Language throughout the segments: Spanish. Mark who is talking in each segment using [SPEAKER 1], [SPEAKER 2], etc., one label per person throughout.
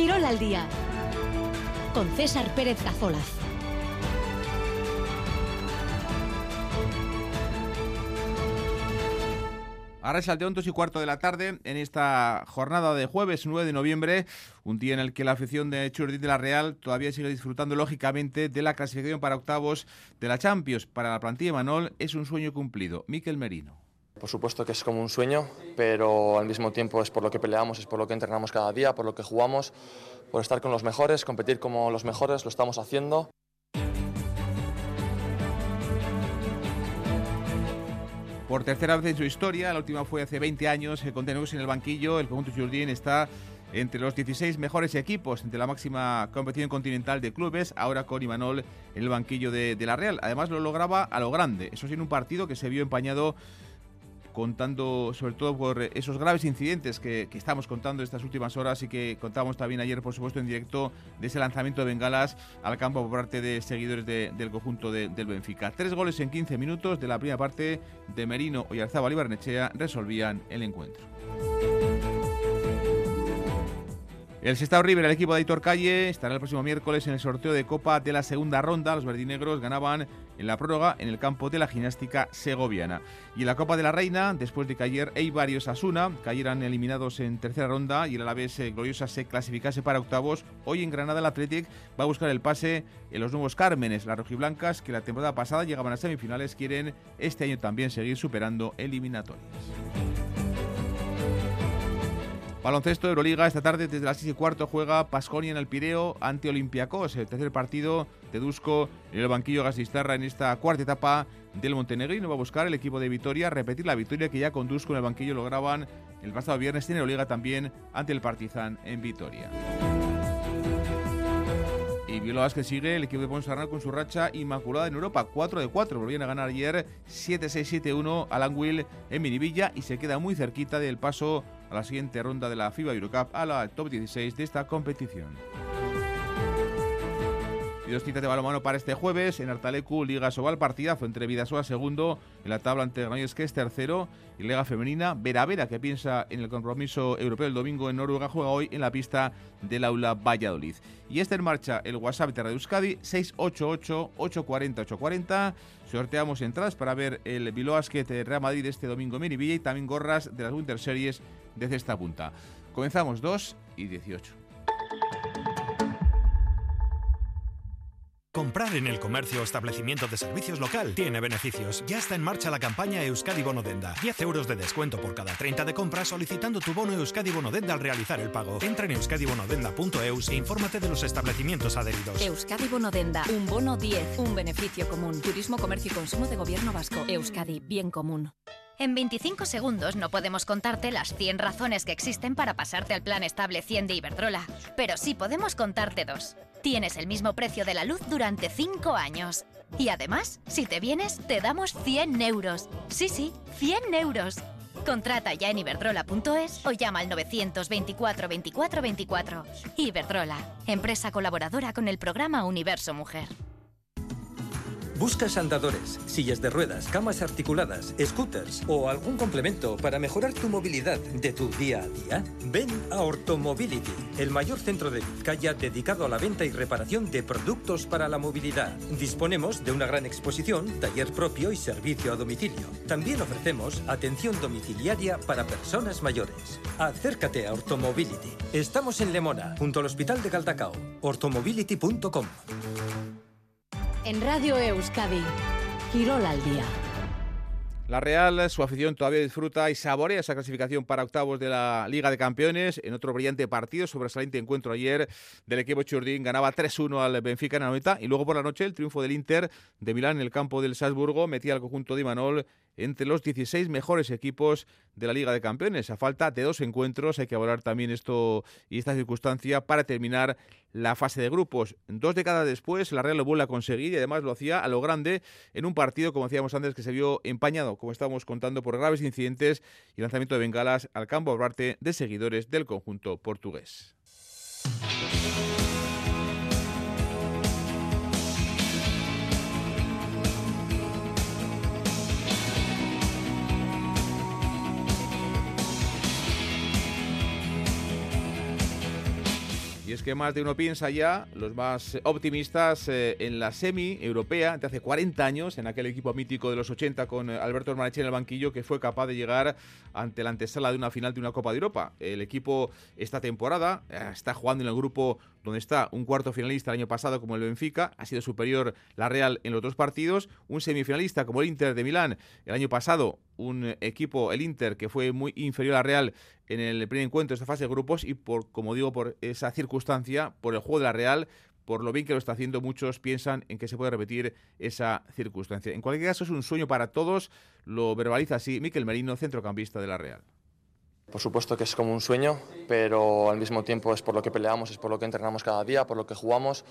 [SPEAKER 1] Quirol al día con César Pérez Gazolaz.
[SPEAKER 2] Ahora es al de 2 y cuarto de la tarde en esta jornada de jueves 9 de noviembre, un día en el que la afición de Churdín de la Real todavía sigue disfrutando lógicamente de la clasificación para octavos de la Champions. Para la plantilla de Manol es un sueño cumplido. Miquel Merino.
[SPEAKER 3] Por supuesto que es como un sueño, pero al mismo tiempo es por lo que peleamos, es por lo que entrenamos cada día, por lo que jugamos, por estar con los mejores, competir como los mejores, lo estamos haciendo.
[SPEAKER 2] Por tercera vez en su historia, la última fue hace 20 años, con Tenegos en el banquillo, el conjunto Jurdín está entre los 16 mejores equipos de la máxima competición continental de clubes, ahora con Imanol en el banquillo de, de la Real. Además lo lograba a lo grande, eso sí en un partido que se vio empañado contando sobre todo por esos graves incidentes que, estamos contando estas últimas horas y que contamos también ayer, por supuesto, en directo de ese lanzamiento de bengalas al campo por parte de seguidores del conjunto del Benfica. Tres goles en 15 minutos de la primera parte de Merino, Oyarzábal y Barnechea resolvían el encuentro. El Sestao River, el equipo de Aitor Calle, estará el próximo miércoles en el sorteo de Copa de la segunda ronda. Los verdinegros ganaban en la prórroga en el campo de la gimnástica segoviana. Y en la Copa de la Reina, después de que ayer Eibar y Osasuna cayeran eliminados en tercera ronda y el Alavés eh, Gloriosa se clasificase para octavos, hoy en Granada el Athletic va a buscar el pase en los nuevos Cármenes. Las rojiblancas, que la temporada pasada llegaban a semifinales, quieren este año también seguir superando eliminatorias. Baloncesto Euroliga esta tarde desde las 6 y cuarto juega Pasconia en el Pireo ante Olympiacos, el tercer partido de Dusko en el banquillo Gasistarra en esta cuarta etapa del Montenegrino. Va a buscar el equipo de Vitoria repetir la victoria que ya con Dusko en el banquillo lograban el pasado viernes en Euroliga también ante el Partizan en Vitoria. Y Bilbao que sigue el equipo de Ponsarnau con su racha inmaculada en Europa, 4 de 4. Volvían a ganar ayer 7-6-7-1 al Anguil en Minivilla y se queda muy cerquita del paso a la siguiente ronda de la FIBA Eurocup a la top 16 de esta competición. Y dos citas de balonmano para este jueves. En Artalecu, Liga Sobal, partidazo entre Vidasoa segundo, en la tabla ante Granollers que es tercero, y Liga Femenina, Vera Vera, que piensa en el compromiso europeo el domingo en Noruega, juega hoy en la pista del aula Valladolid. Y está en marcha el WhatsApp de Radio Euskadi, 688-840-840. Sorteamos entradas para ver el Bilbao Basket Real Madrid este domingo en Miribilla y también gorras de las Winter Series desde esta punta. Comenzamos 2 y 18.
[SPEAKER 4] Comprar en el comercio o establecimiento de servicios local tiene beneficios. Ya está en marcha la campaña Euskadi Bonodenda. 10 euros de descuento por cada 30 de compra solicitando tu bono Euskadi Bonodenda al realizar el pago. Entra en euskadibonodenda.eus e infórmate de los establecimientos adheridos.
[SPEAKER 1] Euskadi Bonodenda. Un bono 10. Un beneficio común. Turismo, comercio y consumo de gobierno vasco. Euskadi. Bien común.
[SPEAKER 5] En 25 segundos no podemos contarte las 100 razones que existen para pasarte al plan estable 100 de Iberdrola, pero sí podemos contarte dos. Tienes el mismo precio de la luz durante 5 años. Y además, si te vienes, te damos 100 euros. Sí, sí, 100 euros. Contrata ya en iberdrola.es o llama al 924 24 24. Iberdrola, empresa colaboradora con el programa Universo Mujer.
[SPEAKER 6] ¿Buscas andadores, sillas de ruedas, camas articuladas, scooters o algún complemento para mejorar tu movilidad de tu día a día? Ven a Ortomobility, el mayor centro de Vizcaya dedicado a la venta y reparación de productos para la movilidad. Disponemos de una gran exposición, taller propio y servicio a domicilio. También ofrecemos atención domiciliaria para personas mayores. Acércate a Ortomobility. Estamos en Lemona, junto al Hospital de Caldacao. ortomobility.com.
[SPEAKER 1] En Radio Euskadi, Quirol al día.
[SPEAKER 2] La Real, su afición todavía disfruta y saborea esa clasificación para octavos de la Liga de Campeones. En otro brillante partido, sobresaliente encuentro ayer del equipo Churdín, ganaba 3-1 al Benfica en la noveta. Y luego por la noche, el triunfo del Inter de Milán en el campo del Salzburgo metía al conjunto de Imanol entre los 16 mejores equipos de la Liga de Campeones. A falta de dos encuentros, hay que valorar también esto y esta circunstancia para terminar la fase de grupos. Dos décadas después, la Real lo vuelve a conseguir y además lo hacía a lo grande en un partido, como decíamos antes, que se vio empañado, como estábamos contando, por graves incidentes y lanzamiento de bengalas al campo parte de seguidores del conjunto portugués. Y es que más de uno piensa ya, los más optimistas, eh, en la semi europea de hace 40 años, en aquel equipo mítico de los 80 con eh, Alberto Hermanechea en el banquillo, que fue capaz de llegar ante la antesala de una final de una Copa de Europa. El equipo esta temporada eh, está jugando en el grupo donde está un cuarto finalista el año pasado como el Benfica, ha sido superior la Real en los dos partidos, un semifinalista como el Inter de Milán el año pasado, un equipo, el Inter, que fue muy inferior a la Real en el primer encuentro de esta fase de grupos y por, como digo, por esa circunstancia, por el juego de la Real, por lo bien que lo está haciendo, muchos piensan en que se puede repetir esa circunstancia. En cualquier caso, es un sueño para todos, lo verbaliza así Miquel Merino, centrocampista de la Real.
[SPEAKER 3] Por supuesto que es como un sueño, pero al mismo tiempo es por lo que peleamos, es por lo que entrenamos cada día, por lo que jugamos,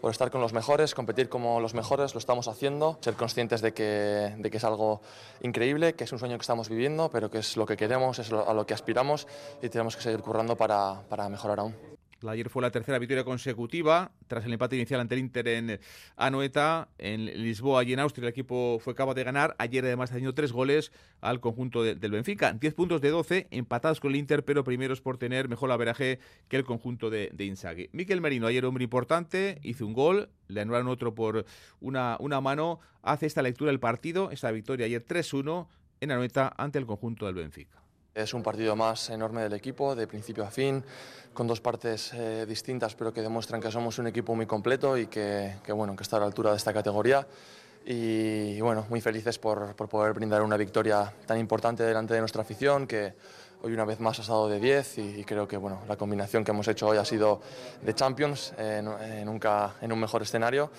[SPEAKER 3] por estar con los mejores, competir como los mejores, lo estamos haciendo, ser conscientes de que, de que es algo increíble, que es un sueño que estamos viviendo, pero que es lo que queremos, es a lo que aspiramos y tenemos que seguir currando para, para mejorar aún.
[SPEAKER 2] Ayer fue la tercera victoria consecutiva tras el empate inicial ante el Inter en Anoeta, en Lisboa y en Austria. El equipo fue capaz de ganar. Ayer además tenido tres goles al conjunto del Benfica. 10 puntos de 12, empatados con el Inter, pero primeros por tener mejor averaje que el conjunto de, de Inzaghi. Miquel Merino, ayer hombre importante, hizo un gol, le anularon otro por una, una mano. Hace esta lectura del partido, esta victoria ayer 3-1 en Anoeta ante el conjunto del Benfica.
[SPEAKER 3] Es un partido más enorme del equipo, de principio a fin, con dos partes eh, distintas, pero que demuestran que somos un equipo muy completo y que, bueno, que está a la altura de esta categoría. Y, bueno, muy felices por, poder brindar una victoria tan importante delante de nuestra afición, que hoy una vez más ha estado de 10 y, creo que bueno, la combinación que hemos hecho hoy ha sido de Champions, eh, eh, nunca en un mejor escenario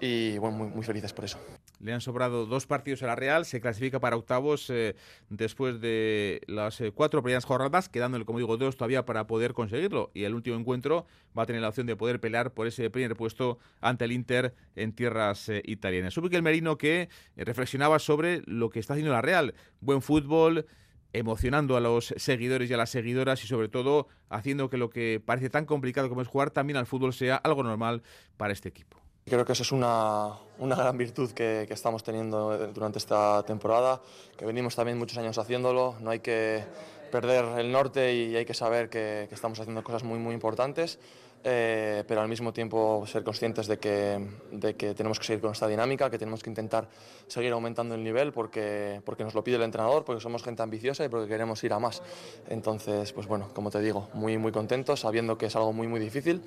[SPEAKER 3] y bueno, muy felices por eso.
[SPEAKER 2] Le han sobrado dos partidos a la Real, se clasifica para octavos eh, después de las eh, cuatro primeras jornadas, quedándole, como digo, dos todavía para poder conseguirlo. Y el último encuentro va a tener la opción de poder pelear por ese primer puesto ante el Inter en tierras eh, italianas. Supe que el Merino que reflexionaba sobre lo que está haciendo la Real. Buen fútbol, emocionando a los seguidores y a las seguidoras y sobre todo haciendo que lo que parece tan complicado como es jugar también al fútbol sea algo normal para este equipo.
[SPEAKER 3] Creo que eso es una, una gran virtud que, estamos teniendo durante esta temporada, que venimos también muchos años haciéndolo, no hay que perder el norte y hay que saber que, que estamos haciendo cosas muy, muy importantes, eh, pero al mismo tiempo ser conscientes de que, de que tenemos que seguir con esta dinámica, que tenemos que intentar seguir aumentando el nivel porque, porque nos lo pide el entrenador, porque somos gente ambiciosa y porque queremos ir a más. Entonces, pues bueno, como te digo, muy, muy contentos, sabiendo que es algo muy, muy difícil,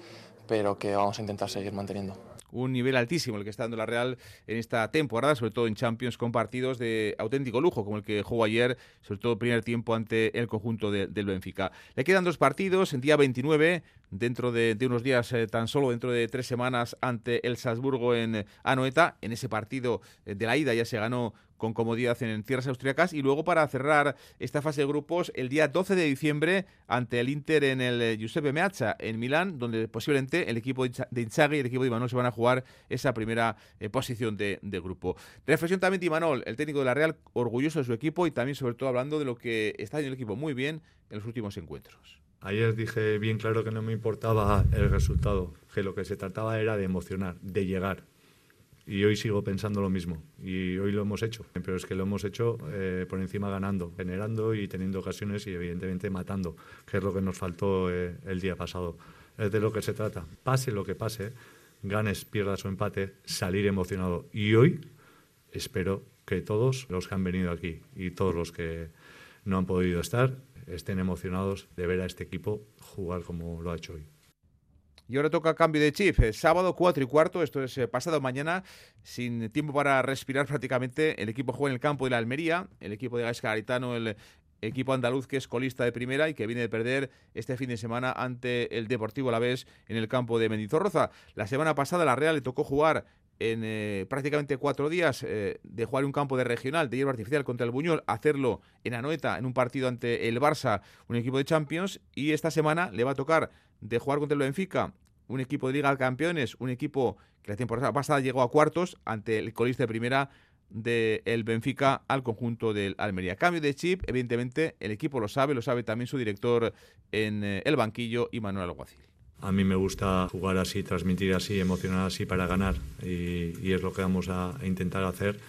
[SPEAKER 3] pero que vamos a intentar seguir manteniendo
[SPEAKER 2] un nivel altísimo el que está dando la Real en esta temporada, sobre todo en Champions, con partidos de auténtico lujo, como el que jugó ayer, sobre todo primer tiempo ante el conjunto de, del Benfica. Le quedan dos partidos, en día 29, dentro de, unos días, eh, tan solo dentro de tres semanas, ante el Salzburgo en Anoeta. En ese partido eh, de la ida ya se ganó con comodidad en tierras austriacas y luego para cerrar esta fase de grupos el día 12 de diciembre ante el Inter en el Giuseppe Meazza en Milán donde posiblemente el equipo de Inzaghi y el equipo de Imanol se van a jugar esa primera eh, posición de, de, grupo. Reflexión también de Imanol, el técnico de la Real, orgulloso de su equipo y también sobre todo hablando de lo que está haciendo el equipo muy bien en los últimos encuentros.
[SPEAKER 7] Ayer dije bien claro que no me importaba el resultado, que lo que se trataba era de emocionar, de llegar. Y hoy sigo pensando lo mismo. Y hoy lo hemos hecho. Pero es que lo hemos hecho eh, por encima ganando, generando y teniendo ocasiones y evidentemente matando, que es lo que nos faltó eh, el día pasado. Es de lo que se trata. Pase lo que pase, ganes, pierdas o empate, salir emocionado. Y hoy espero que todos los que han venido aquí y todos los que no han podido estar estén emocionados de ver a este equipo jugar como lo ha hecho hoy.
[SPEAKER 2] Y ahora toca cambio de chip. Sábado 4 y cuarto, esto es eh, pasado mañana, sin tiempo para respirar prácticamente. El equipo juega en el campo de la Almería, el equipo de Gaisca Garitano, el equipo andaluz que es colista de primera y que viene de perder este fin de semana ante el Deportivo Alavés en el campo de Mendizorroza. La semana pasada la Real le tocó jugar en eh, prácticamente cuatro días eh, de jugar un campo de regional de hierba artificial contra el Buñol, hacerlo en Anoeta en un partido ante el Barça, un equipo de Champions, y esta semana le va a tocar de jugar contra el Benfica, un equipo de Liga de Campeones, un equipo que la temporada pasada llegó a cuartos ante el colista de primera del el Benfica al conjunto del Almería. Cambio de chip, evidentemente el equipo lo sabe, lo sabe también su director en eh, el banquillo y Manuel Alguacil.
[SPEAKER 7] A mí me gusta jugar así, transmitir así, emocionar así para ganar y, es lo que vamos a, a intentar hacer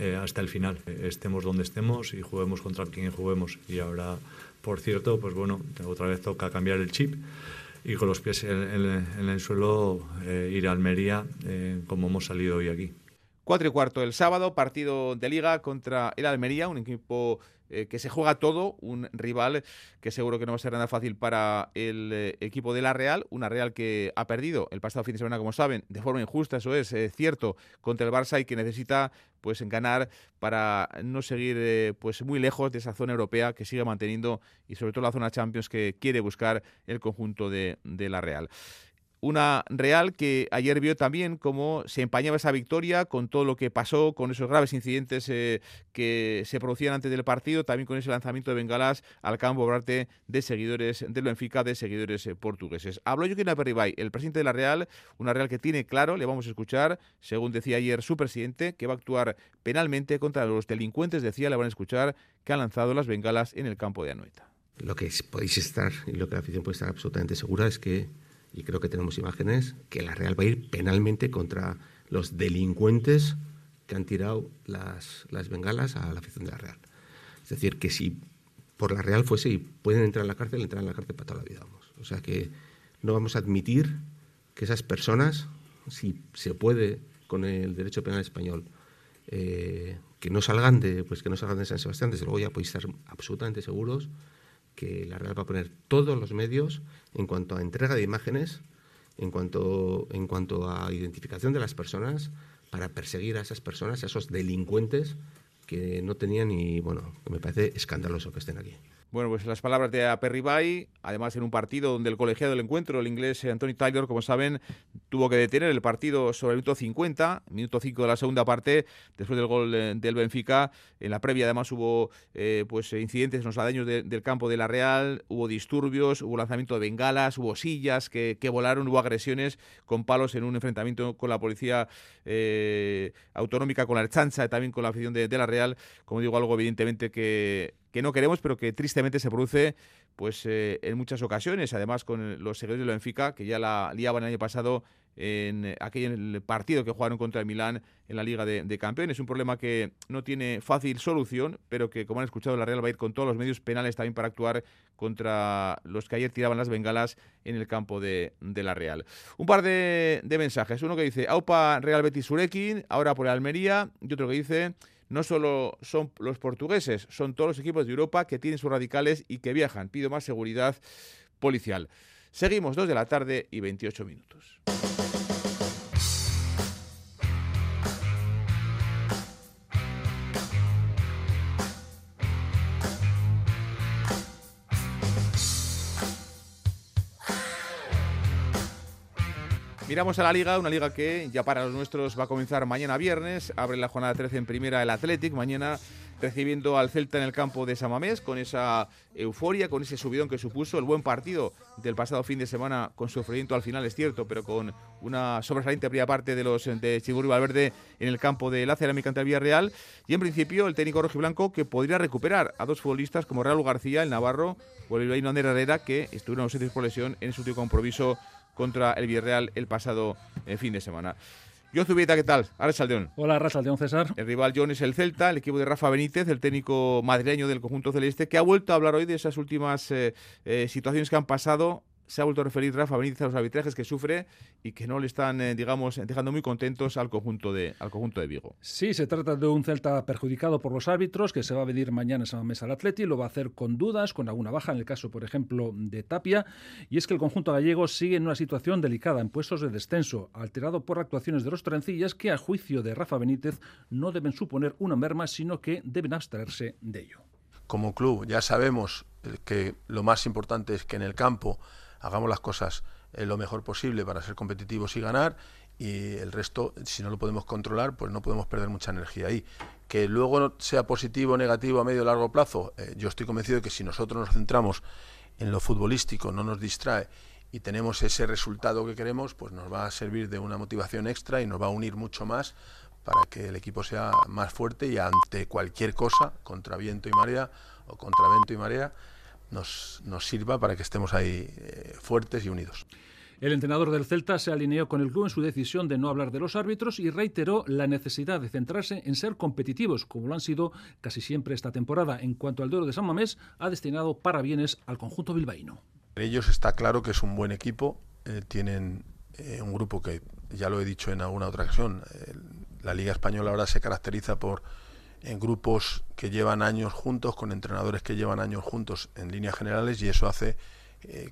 [SPEAKER 7] eh, hasta el final. Estemos donde estemos y juguemos contra quien juguemos. Y ahora, por cierto, pues bueno, otra vez toca cambiar el chip. Y con los pies en, el suelo ir a Almería como hemos salido hoy aquí.
[SPEAKER 2] Cuatro y cuarto el sábado, partido de liga contra el Almería, un equipo eh, que se juega todo, un rival que seguro que no va a ser nada fácil para el eh, equipo de la Real, una Real que ha perdido el pasado fin de semana, como saben, de forma injusta, eso es eh, cierto, contra el Barça y que necesita pues ganar para no seguir pues muy lejos de esa zona europea que sigue manteniendo y sobre todo la zona Champions que quiere buscar el conjunto de, de la Real. Una Real que ayer vio también cómo se empañaba esa victoria con todo lo que pasó, con esos graves incidentes eh, que se producían antes del partido, también con ese lanzamiento de bengalas al campo por de seguidores del Benfica, de seguidores eh, portugueses. Habló Joaquín Aperribay, el presidente de la Real, una Real que tiene claro, le vamos a escuchar, según decía ayer su presidente, que va a actuar penalmente contra los delincuentes, decía, le van a escuchar, que han lanzado las bengalas en el campo de Anoeta.
[SPEAKER 8] Lo que podéis estar y lo que la afición puede estar absolutamente segura es que y creo que tenemos imágenes, que la Real va a ir penalmente contra los delincuentes que han tirado las, las bengalas a la afición de la Real. Es decir, que si por la Real fuese y pueden entrar en la cárcel, entrar en la cárcel para toda la vida. Vamos. O sea que no vamos a admitir que esas personas, si se puede con el derecho penal español, eh, que no salgan de pues que no salgan de San Sebastián, desde luego ya podéis estar absolutamente seguros que la Real va a poner todos los medios en cuanto a entrega de imágenes, en cuanto, en cuanto a identificación de las personas, para perseguir a esas personas, a esos delincuentes que no tenían y, bueno, me parece escandaloso que estén aquí.
[SPEAKER 2] Bueno, pues las palabras de Aperribay, además en un partido donde el colegiado del encuentro, el inglés Anthony Taylor, como saben, tuvo que detener el partido sobre el minuto 50, minuto 5 de la segunda parte, después del gol del Benfica. En la previa además hubo eh, pues incidentes en los adaños del campo de la Real, hubo disturbios, hubo lanzamiento de bengalas, hubo sillas que, volaron, hubo agresiones con palos en un enfrentamiento con la policía eh, autonómica, con la Erchancha y también con la afición de la Real. Como digo, algo evidentemente que que no queremos, pero que tristemente se produce pues eh, en muchas ocasiones, además con los seguidores de la Benfica, que ya la liaban el año pasado en aquel partido que jugaron contra el Milán en la Liga de, Campeones. Un problema que no tiene fácil solución, pero que, como han escuchado, la Real va a ir con todos los medios penales también para actuar contra los que ayer tiraban las bengalas en el campo de, la Real. Un par de, de mensajes. Uno que dice, Aupa Real Betis Surekin, ahora por Almería, y otro que dice no solo son los portugueses, son todos los equipos de Europa que tienen sus radicales y que viajan. Pido más seguridad policial. Seguimos, 2 de la tarde y 28 minutos. Miramos a la liga, una liga que ya para los nuestros va a comenzar mañana viernes. Abre la jornada 13 en primera el Athletic. Mañana recibiendo al Celta en el campo de Samamés con esa euforia, con ese subidón que supuso el buen partido del pasado fin de semana con sufrimiento al final, es cierto, pero con una sobresaliente primera parte de los de y Valverde en el campo de la Cerámica ante el Villarreal. Y en principio el técnico rojiblanco que podría recuperar a dos futbolistas como Raúl García, el Navarro, o el Ander Herrera, que estuvieron ausentes por lesión en su último compromiso contra el Villarreal el pasado eh, fin de semana. Yo Zubieta, ¿qué tal? Ahora Saldeón.
[SPEAKER 9] Hola, Saldeón César.
[SPEAKER 2] El rival John es el Celta, el equipo de Rafa Benítez, el técnico madrileño del conjunto celeste, que ha vuelto a hablar hoy de esas últimas eh, eh, situaciones que han pasado se ha vuelto a referir Rafa Benítez a los arbitrajes que sufre y que no le están, eh, digamos, dejando muy contentos al conjunto, de, al conjunto de Vigo.
[SPEAKER 9] Sí, se trata de un Celta perjudicado por los árbitros que se va a venir mañana esa mesa al Atleti, lo va a hacer con dudas, con alguna baja, en el caso, por ejemplo, de Tapia, y es que el conjunto gallego sigue en una situación delicada, en puestos de descenso, alterado por actuaciones de los trencillas que, a juicio de Rafa Benítez, no deben suponer una merma, sino que deben abstraerse de ello.
[SPEAKER 10] Como club ya sabemos que lo más importante es que en el campo hagamos las cosas eh, lo mejor posible para ser competitivos y ganar y el resto, si no lo podemos controlar, pues no podemos perder mucha energía ahí. Que luego sea positivo o negativo a medio o largo plazo, eh, yo estoy convencido de que si nosotros nos centramos en lo futbolístico, no nos distrae y tenemos ese resultado que queremos, pues nos va a servir de una motivación extra y nos va a unir mucho más para que el equipo sea más fuerte y ante cualquier cosa, contra viento y marea o contra viento y marea, nos, nos sirva para que estemos ahí eh, fuertes y unidos.
[SPEAKER 9] El entrenador del Celta se alineó con el club en su decisión de no hablar de los árbitros y reiteró la necesidad de centrarse en ser competitivos, como lo han sido casi siempre esta temporada. En cuanto al duelo de San Mamés, ha destinado parabienes al conjunto bilbaíno.
[SPEAKER 10] Ellos está claro que es un buen equipo, eh, tienen eh, un grupo que, ya lo he dicho en alguna otra ocasión, eh, la Liga Española ahora se caracteriza por en grupos que llevan años juntos, con entrenadores que llevan años juntos en líneas generales y eso hace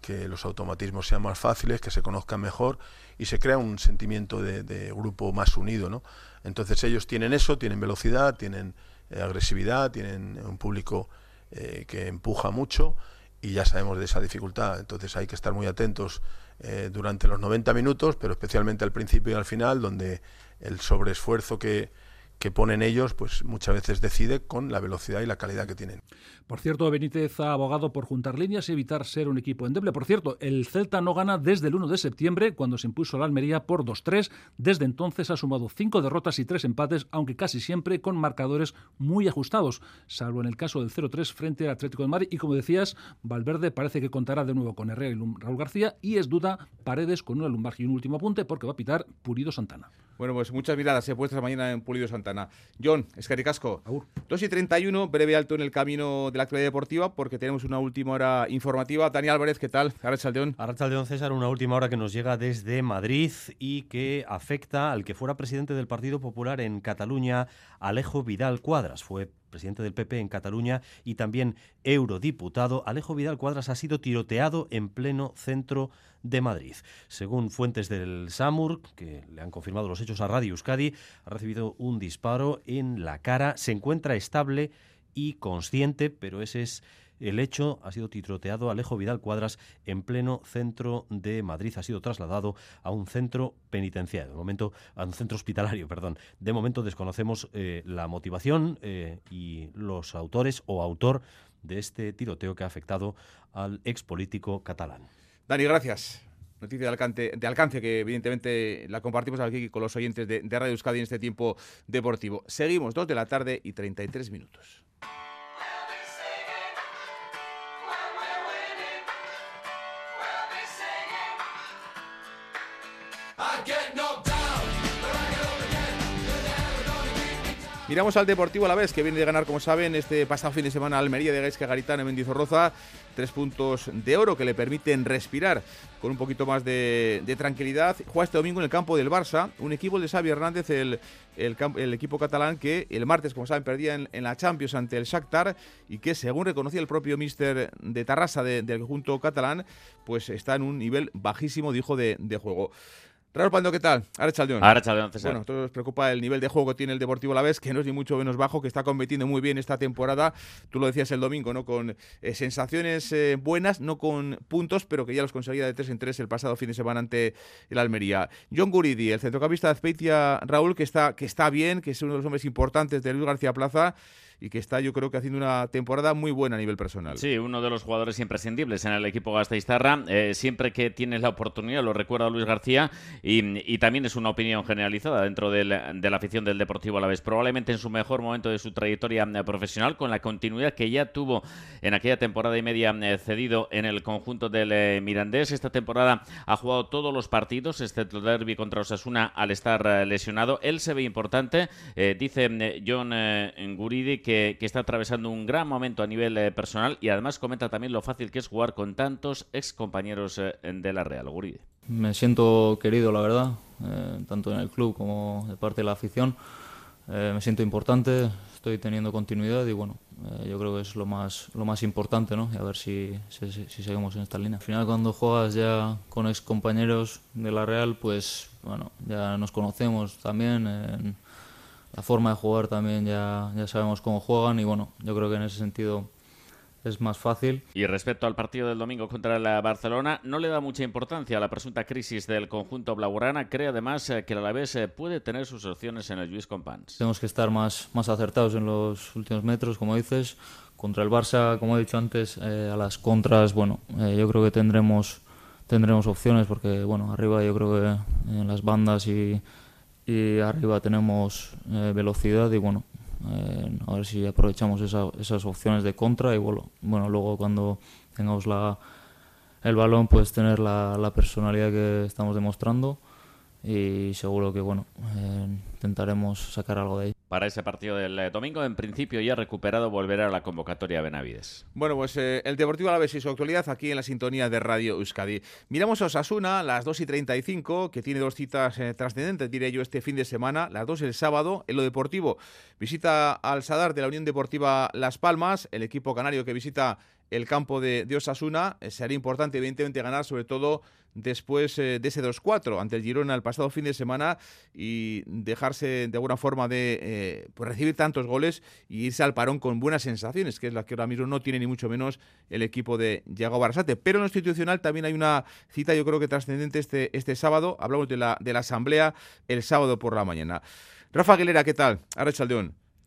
[SPEAKER 10] que los automatismos sean más fáciles, que se conozcan mejor y se crea un sentimiento de, grupo más unido. ¿no? Entonces ellos tienen eso, tienen velocidad, tienen agresividad, tienen un público que empuja mucho y ya sabemos de esa dificultad. Entonces hay que estar muy atentos eh, durante los 90 minutos, pero especialmente al principio y al final, donde el sobreesfuerzo que, que ponen ellos, pues muchas veces decide con la velocidad y la calidad que tienen.
[SPEAKER 9] Por cierto, Benítez ha abogado por juntar líneas y evitar ser un equipo endeble. Por cierto, el Celta no gana desde el 1 de septiembre, cuando se impuso la Almería por 2-3. Desde entonces ha sumado cinco derrotas y tres empates, aunque casi siempre con marcadores muy ajustados, salvo en el caso del 0-3 frente al Atlético de Madrid. Y como decías, Valverde parece que contará de nuevo con Herrera y Raúl García, y es duda Paredes con una lumbar y un último apunte, porque va a pitar Pulido Santana.
[SPEAKER 2] Bueno, pues muchas miradas se puestas mañana en Pulido Santana. John, Escaricasco. 2 y 31, breve alto en el camino de la actualidad deportiva porque tenemos una última hora informativa. Dani Álvarez, ¿qué tal? Arrachaldeón.
[SPEAKER 11] Arrachaldeón, César, una última hora que nos llega desde Madrid y que afecta al que fuera presidente del Partido Popular en Cataluña, Alejo Vidal Cuadras. Fue presidente del PP en Cataluña y también eurodiputado, Alejo Vidal Cuadras ha sido tiroteado en pleno centro de Madrid. Según fuentes del SAMUR, que le han confirmado los hechos a Radio Euskadi, ha recibido un disparo en la cara, se encuentra estable y consciente, pero ese es el hecho. Ha sido tiroteado Alejo Vidal Cuadras en pleno centro de Madrid. Ha sido trasladado a un centro penitenciario, de momento, a un centro hospitalario, perdón. De momento desconocemos eh, la motivación eh, y los autores o autor de este tiroteo que ha afectado al expolítico catalán.
[SPEAKER 2] Dani, gracias noticia de alcance, que evidentemente la compartimos aquí con los oyentes de, de Radio Euskadi en este tiempo deportivo. Seguimos, 2 de la tarde y 33 minutos. Miramos al Deportivo a la vez, que viene de ganar, como saben, este pasado fin de semana Almería de Gaisca Garitano en Mendizorroza. Tres puntos de oro que le permiten respirar con un poquito más de, tranquilidad. Juega este domingo en el campo del Barça, un equipo de Xavi Hernández, el, el, equipo catalán que el martes, como saben, perdía en, la Champions ante el Shakhtar y que, según reconocía el propio míster de Tarrasa del conjunto catalán, pues está en un nivel bajísimo, dijo, de, de juego. Raúl Pando, ¿qué tal?
[SPEAKER 12] Ahora Chaldeón,
[SPEAKER 2] César. Bueno, nos preocupa el nivel de juego que tiene el Deportivo La Vez, que no es ni mucho menos bajo, que está compitiendo muy bien esta temporada. Tú lo decías el domingo, ¿no? Con eh, sensaciones eh, buenas, no con puntos, pero que ya los conseguía de 3 en 3 el pasado fin de semana ante el Almería. John Guridi, el centrocampista de Azpeitia, Raúl, que está, que está bien, que es uno de los hombres importantes de Luis García Plaza y que está yo creo que haciendo una temporada muy buena a nivel personal.
[SPEAKER 12] Sí, uno de los jugadores imprescindibles en el equipo Gasteiztarra. Eh, siempre que tienes la oportunidad, lo recuerda Luis García, y, también es una opinión generalizada dentro de la afición del Deportivo a la vez. Probablemente en su mejor momento de su trayectoria eh, profesional, con la continuidad que ya tuvo en aquella temporada y media eh, cedido en el conjunto del Mirandés. Esta temporada ha jugado todos los partidos, excepto el derby contra Osasuna al estar lesionado. Él se ve importante, dice John Guridi que, está atravesando un gran momento a nivel eh, personal y además comenta también lo fácil que es jugar con tantos ex compañeros eh, de la Real Guride.
[SPEAKER 13] Me siento querido, la verdad, eh, tanto en el club como de parte de la afición. me siento importante, estoy teniendo continuidad y bueno, yo creo que es lo más, lo más importante, ¿no? Y a ver si, si, seguimos en esta línea. Al final, cuando juegas ya con ex compañeros de la Real, pues bueno, ya nos conocemos también. La forma de jugar también ya, ya sabemos cómo juegan y bueno, yo creo que en ese sentido es más fácil.
[SPEAKER 12] Y respecto al partido del domingo contra la Barcelona, no le da mucha importancia a la presunta crisis del conjunto blaugrana. Cree además eh, que el Alavés eh, puede tener sus opciones en el Luis Compans.
[SPEAKER 13] Tenemos que estar más, más acertados en los últimos metros, como dices. Contra el Barça, como he dicho antes, eh, a las contras, bueno, yo creo que tendremos tendremos opciones porque, bueno, arriba yo creo que en las bandas y y arriba tenemos eh, velocidad y bueno, eh, a ver si aprovechamos esas opciones de contra y bueno, bueno luego cuando tengamos la, el balón pues tener la, la, personalidad que estamos demostrando y seguro que bueno eh, intentaremos sacar algo de ahí.
[SPEAKER 12] Para ese partido del eh, domingo, en principio ya recuperado, volverá a la convocatoria Benavides.
[SPEAKER 2] Bueno, pues eh, el Deportivo Alavés y su actualidad aquí en la sintonía de Radio Euskadi. Miramos a Osasuna, las 2 y 35, que tiene dos citas trascendentes, diré yo, este fin de semana. Las dos el sábado, en lo deportivo. Visita al Sadar de la Unión Deportiva Las Palmas, el equipo canario que visita el campo de, Osasuna. Eh, sería importante, evidentemente, ganar, sobre todo después eh, de ese 2-4 ante el Girona el pasado fin de semana y dejarse de alguna forma de eh, pues recibir tantos goles y irse al parón con buenas sensaciones, que es la que ahora mismo no tiene ni mucho menos el equipo de Yago Barasate. Pero en lo institucional también hay una cita, yo creo que trascendente este, este sábado. Hablamos de la, de la asamblea el sábado por la mañana. Rafa Aguilera, ¿qué tal? Ahora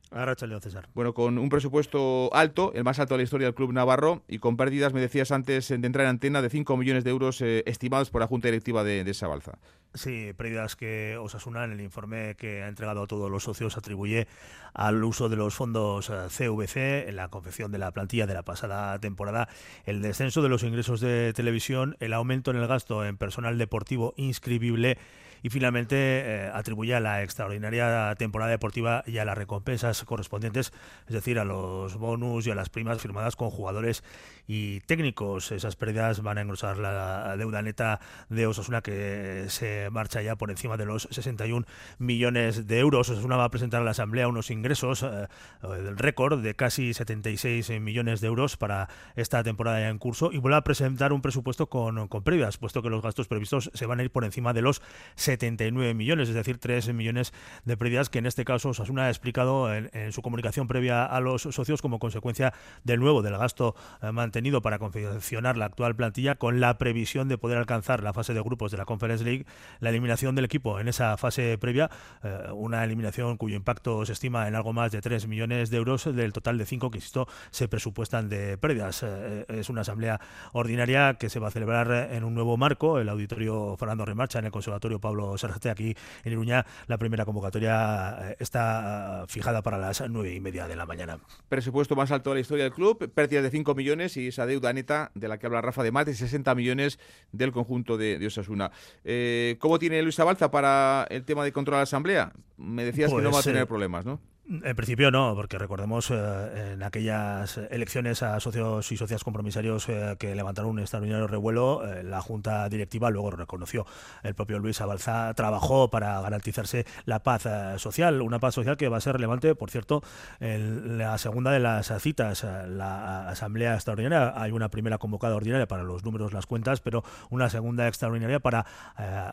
[SPEAKER 2] Chaldeón.
[SPEAKER 14] Ahora Leo César.
[SPEAKER 2] Bueno, con un presupuesto alto, el más alto de la historia del club navarro, y con pérdidas, me decías antes de entrar en antena, de 5 millones de euros eh, estimados por la Junta Directiva de, de Sabalza.
[SPEAKER 14] Sí, pérdidas que Osasuna en el informe que ha entregado a todos los socios atribuye al uso de los fondos CVC eh, en la confección de la plantilla de la pasada temporada, el descenso de los ingresos de televisión, el aumento en el gasto en personal deportivo inscribible y finalmente eh, atribuye a la extraordinaria temporada deportiva y a las recompensas correspondientes, es decir, a los bonus y a las primas firmadas con jugadores y técnicos. Esas pérdidas van a engrosar la deuda neta de Osasuna que se marcha ya por encima de los 61 millones de euros. Osasuna va a presentar a la Asamblea unos ingresos eh, del récord de casi 76 millones de euros para esta temporada ya en curso y vuelve a presentar un presupuesto con, con pérdidas, puesto que los gastos previstos se van a ir por encima de los 79 millones, es decir, 3 millones de pérdidas que en este caso Osasuna ha explicado en, su comunicación previa a los socios como consecuencia del nuevo, del gasto eh, mantenido para confeccionar la actual plantilla con la previsión de poder alcanzar la fase de grupos de la Conference League, la eliminación del equipo en esa fase previa, eh, una eliminación cuyo impacto se estima en algo más de 3 millones de euros del total de 5 que, insisto, se presupuestan de pérdidas. Eh, es una asamblea ordinaria que se va a celebrar en un nuevo marco, el auditorio Fernando Remarcha en el Conservatorio Pablo Pablo Aquí en Iruña la primera convocatoria eh, está fijada para las nueve y media de la mañana.
[SPEAKER 2] Presupuesto más alto de la historia del club, pérdidas de 5 millones y esa deuda neta de la que habla Rafa de más de 60 millones del conjunto de, Osasuna. Eh, ¿Cómo tiene Luis Abalza para el tema de control de la asamblea? Me decías que no va a pues, tener eh, problemas, ¿no?
[SPEAKER 14] En principio no, porque recordemos eh, en aquellas elecciones a socios y socias compromisarios eh, que levantaron un extraordinario revuelo, eh, la Junta Directiva luego reconoció. El propio Luis Abalza trabajó para garantizarse la paz social, una paz social que va a ser relevante, por cierto, en la segunda de las citas, la Asamblea Extraordinaria. Hay una primera convocada ordinaria para los números, las cuentas, pero una segunda extraordinaria para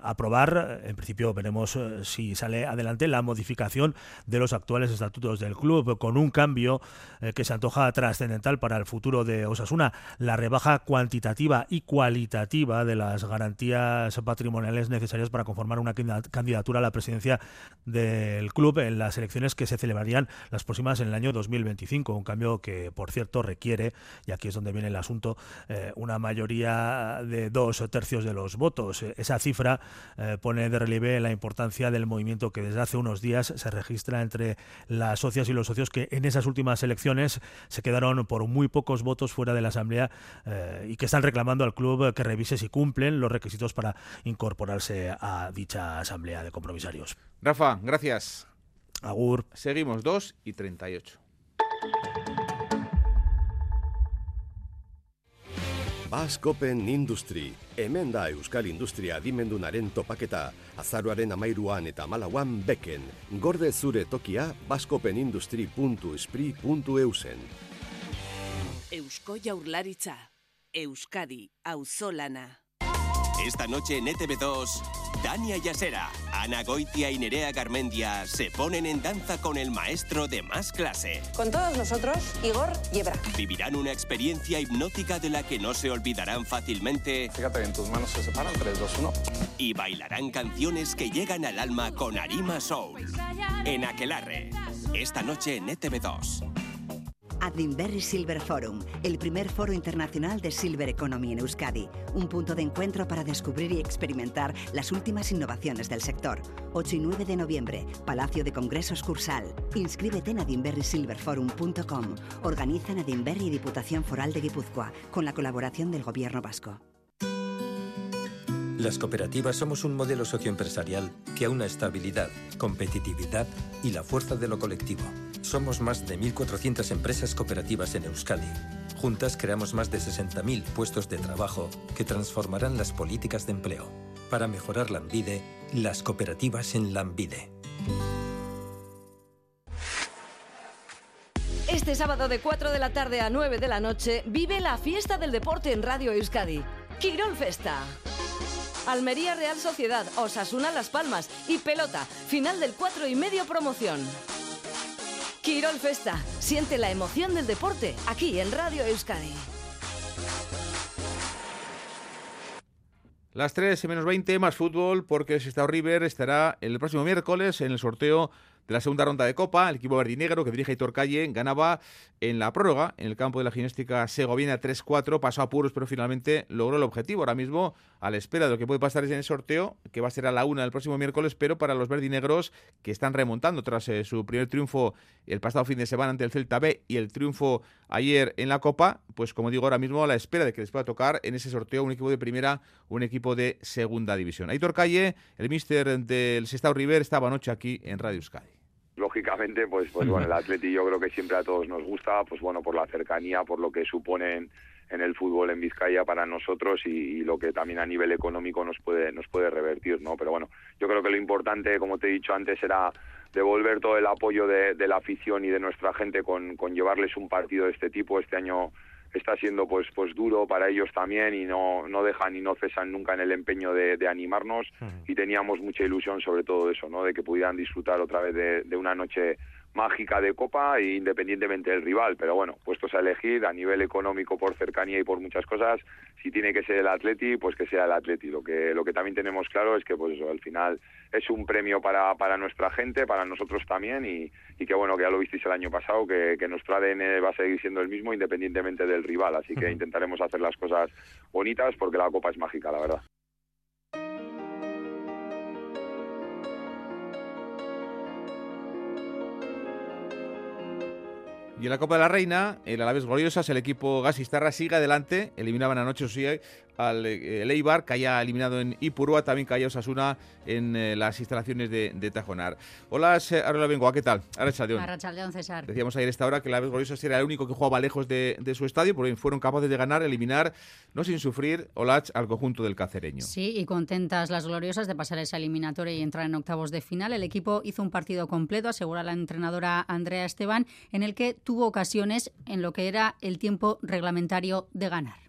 [SPEAKER 14] aprobar, en principio veremos si sale adelante, la modificación de los actuales estatutos estatutos del club, con un cambio eh, que se antoja trascendental para el futuro de Osasuna, la rebaja cuantitativa y cualitativa de las garantías patrimoniales necesarias para conformar una candidatura a la presidencia del club en las elecciones que se celebrarían las próximas en el año 2025. Un cambio que, por cierto, requiere, y aquí es donde viene el asunto, eh, una mayoría de dos tercios de los votos. Esa cifra eh, pone de relieve la importancia del movimiento que desde hace unos días se registra entre las socias y los socios que en esas últimas elecciones se quedaron por muy pocos votos fuera de la Asamblea eh, y que están reclamando al club que revise si cumplen los requisitos para incorporarse a dicha Asamblea de Compromisarios.
[SPEAKER 2] Rafa, gracias.
[SPEAKER 14] Agur.
[SPEAKER 2] Seguimos 2 y 38.
[SPEAKER 15] Baskopen Industry, hemen da Euskal Industria adimendunaren topaketa, azaruaren amairuan eta malauan beken, gorde zure tokia baskopenindustri.espri.eusen.
[SPEAKER 16] Eusko jaurlaritza, Euskadi, auzolana.
[SPEAKER 17] Esta noche en ETV2, Dania Yasera, Ana Goitia y Nerea Garmendia se ponen en danza con el maestro de más clase.
[SPEAKER 18] Con todos nosotros, Igor Yebra.
[SPEAKER 17] Vivirán una experiencia hipnótica de la que no se olvidarán fácilmente.
[SPEAKER 19] Fíjate, en tus manos se separan 3, 2, 1.
[SPEAKER 17] Y bailarán canciones que llegan al alma con Arima Soul. En Aquelarre, esta noche en ETV2.
[SPEAKER 20] Adinberry Silver Forum, el primer foro internacional de Silver Economy en Euskadi, un punto de encuentro para descubrir y experimentar las últimas innovaciones del sector. 8 y 9 de noviembre, Palacio de Congresos Cursal. Inscríbete en adinberrysilverforum.com. Organizan Adinberry y Diputación Foral de Guipúzcoa, con la colaboración del Gobierno Vasco.
[SPEAKER 6] Las cooperativas somos un modelo socioempresarial que aúna estabilidad, competitividad y la fuerza de lo colectivo. Somos más de 1.400 empresas cooperativas en Euskadi. Juntas creamos más de 60.000 puestos de trabajo que transformarán las políticas de empleo. Para mejorar la Ambide, las cooperativas en la Ambide.
[SPEAKER 21] Este sábado de 4 de la tarde a 9 de la noche vive la fiesta del deporte en Radio Euskadi. Quirol Festa. Almería Real Sociedad, Osasuna Las Palmas y Pelota, final del 4 y medio promoción. Quirol Festa, siente la emoción del deporte aquí en Radio Euskadi.
[SPEAKER 2] Las 3 y menos 20, más fútbol, porque el Sestao River estará el próximo miércoles en el sorteo de la segunda ronda de Copa. El equipo verdinegro que dirige Hitor Calle ganaba en la prórroga en el campo de la gimnástica segoviana 3-4, pasó a puros, pero finalmente logró el objetivo. Ahora mismo, a la espera de lo que puede pasar en el sorteo, que va a ser a la una el próximo miércoles, pero para los verdinegros que están remontando tras eh, su primer triunfo el pasado fin de semana ante el Celta B y el triunfo ayer en la Copa, pues como digo, ahora mismo a la espera de que les pueda tocar en ese sorteo un equipo de primera, un equipo de segunda división. Aitor Calle, el míster del Sestao River, estaba anoche aquí en Radio Euskadi
[SPEAKER 22] lógicamente, pues, pues bueno, el Atleti yo creo que siempre a todos nos gusta, pues bueno, por la cercanía, por lo que suponen en el fútbol en Vizcaya para nosotros y, lo que también a nivel económico nos puede nos puede revertir, ¿no? Pero bueno, yo creo que lo importante, como te he dicho antes, era devolver todo el apoyo de, de la afición y de nuestra gente con, con llevarles un partido de este tipo. Este año está siendo pues pues duro para ellos también y no, no dejan y no cesan nunca en el empeño de, animarnos y teníamos mucha ilusión sobre todo eso, ¿no? de que pudieran disfrutar otra vez de una noche mágica de Copa e independientemente del rival. Pero bueno, puestos a elegir a nivel económico por cercanía y por muchas cosas, si tiene que ser el Atleti, pues que sea el Atleti. Lo que, lo que también tenemos claro es que pues eso, al final es un premio para, para nuestra gente, para nosotros también y, y que bueno, que ya lo visteis el año pasado, que, que nuestro ADN va a seguir siendo el mismo independientemente del rival. Así que intentaremos hacer las cosas bonitas porque la Copa es mágica, la verdad.
[SPEAKER 2] Y en la Copa de la Reina, el Alaves Gloriosas, el equipo Gasistarra sigue adelante. Eliminaban anoche, sí, al eh, Eibar, que haya eliminado en Ipurúa, también cayó Osasuna en eh, las instalaciones de, Tajonar. Hola, Arola Bengoa, ¿qué tal?
[SPEAKER 23] Arrachaldeón. Arrachaldeón, César.
[SPEAKER 2] Decíamos ayer esta hora que el Aves Gloriosas era el único que jugaba lejos de, su estadio, porque fueron capaces de ganar, eliminar, no sin sufrir, Olach al conjunto del cacereño.
[SPEAKER 23] Sí, y contentas las Gloriosas de pasar esa eliminatoria y entrar en octavos de final. El equipo hizo un partido completo, asegura la entrenadora Andrea Esteban, en el que tuvo ocasiones en lo que era el tiempo reglamentario de ganar.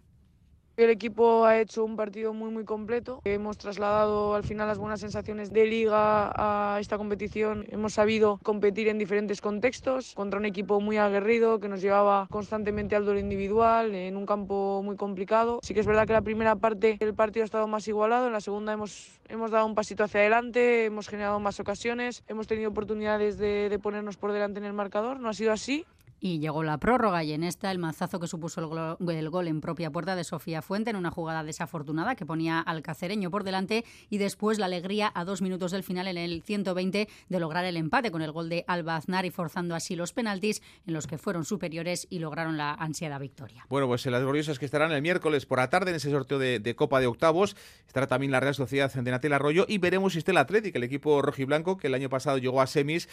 [SPEAKER 24] El equipo ha hecho un partido muy muy completo. Hemos trasladado al final las buenas sensaciones de liga a esta competición. Hemos sabido competir en diferentes contextos contra un equipo muy aguerrido que nos llevaba constantemente al duelo individual en un campo muy complicado. Sí que es verdad que la primera parte del partido ha estado más igualado, en la segunda hemos, hemos dado un pasito hacia adelante, hemos generado más ocasiones, hemos tenido oportunidades de, de ponernos por delante en el marcador. No ha sido así
[SPEAKER 23] y llegó la prórroga y en esta el mazazo que supuso el gol, en propia puerta de Sofía Fuente en una jugada desafortunada que ponía al cacereño por delante y después la alegría a dos minutos del final en el 120 de lograr el empate con el gol de Alba Aznar y forzando así los penaltis en los que fueron superiores y lograron la ansiada victoria.
[SPEAKER 2] Bueno, pues las gloriosas que estarán el miércoles por la tarde en ese sorteo de, Copa de Octavos estará también la Real Sociedad de Natel Arroyo y veremos si está el Atlético, el equipo rojiblanco que el año pasado llegó a semis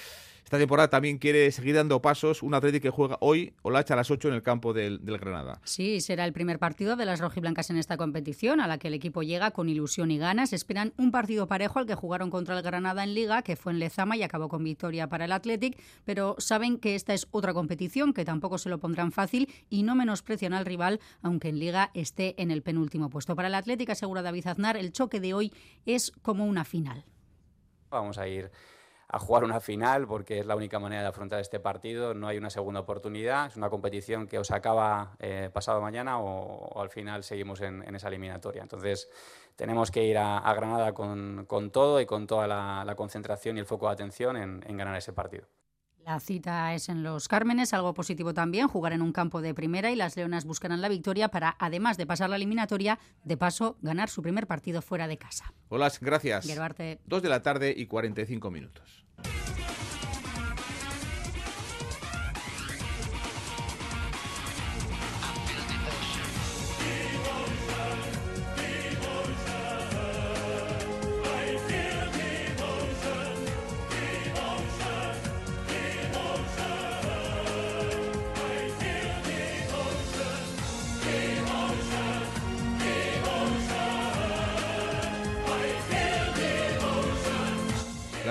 [SPEAKER 2] esta temporada también quiere seguir dando pasos. Un Atlético que juega hoy o la a las 8 en el campo del, Granada.
[SPEAKER 23] Sí, será el primer partido de las rojiblancas en esta competición, a la que el equipo llega con ilusión y ganas. Esperan un partido parejo al que jugaron contra el Granada en Liga, que fue en Lezama y acabó con victoria para el Athletic, pero saben que esta es otra competición que tampoco se lo pondrán fácil y no menosprecian al rival, aunque en Liga esté en el penúltimo puesto. Para el Athletic, asegura David Aznar, el choque de hoy es como una final.
[SPEAKER 25] Vamos a ir a jugar una final porque es la única manera de afrontar este partido. No hay una segunda oportunidad. Es una competición que os acaba eh, pasado mañana o, al final seguimos en, esa eliminatoria. Entonces tenemos que ir a, Granada con, todo y con toda la, concentración y el foco de atención en ganar ese partido.
[SPEAKER 23] La cita es en Los Cármenes, algo positivo también, jugar en un campo de primera y las Leonas buscarán la victoria para, además de pasar la eliminatoria, de paso ganar su primer partido fuera de casa.
[SPEAKER 2] Hola, gracias. Dos de la tarde y 45 minutos.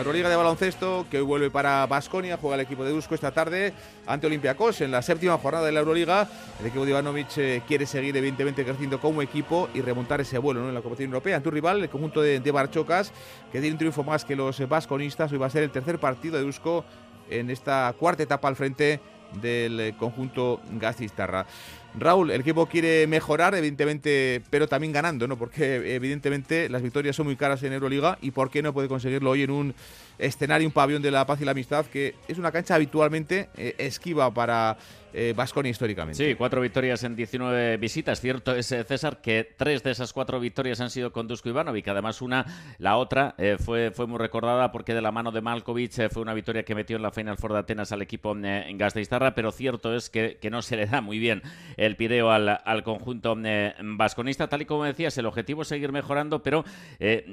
[SPEAKER 2] Euroliga de baloncesto, que hoy vuelve para Basconia, juega el equipo de Dusko esta tarde ante Olympiacos en la séptima jornada de la Euroliga. El equipo de Ivanovic eh, quiere seguir, evidentemente, creciendo como equipo y remontar ese vuelo en la competición europea. Ante un rival, el conjunto de, de Barchocas, que tiene un triunfo más que los basconistas. Hoy va a ser el tercer partido de Dusko en esta cuarta etapa al frente del eh, conjunto Gastistarra. Raúl, el equipo quiere mejorar, evidentemente, pero también ganando, ¿no? Porque evidentemente las victorias son muy caras en Euroliga y ¿por qué no puede conseguirlo hoy en un escenario, un pabellón de la paz y la amistad, que es una cancha habitualmente eh, esquiva para Eh, históricamente.
[SPEAKER 12] Sí, cuatro victorias en 19 visitas. Cierto es, eh, César, que tres de esas cuatro victorias han sido con Dusko Ivanovic. Además, una, la otra, fue, fue muy recordada porque de la mano de Malkovich fue una victoria que metió en la Final Four de Atenas al equipo en Gasteiztarra, pero cierto es que, que, no se le da muy bien el pireo al, al conjunto vasconista. Tal y como decías, el objetivo es seguir mejorando, pero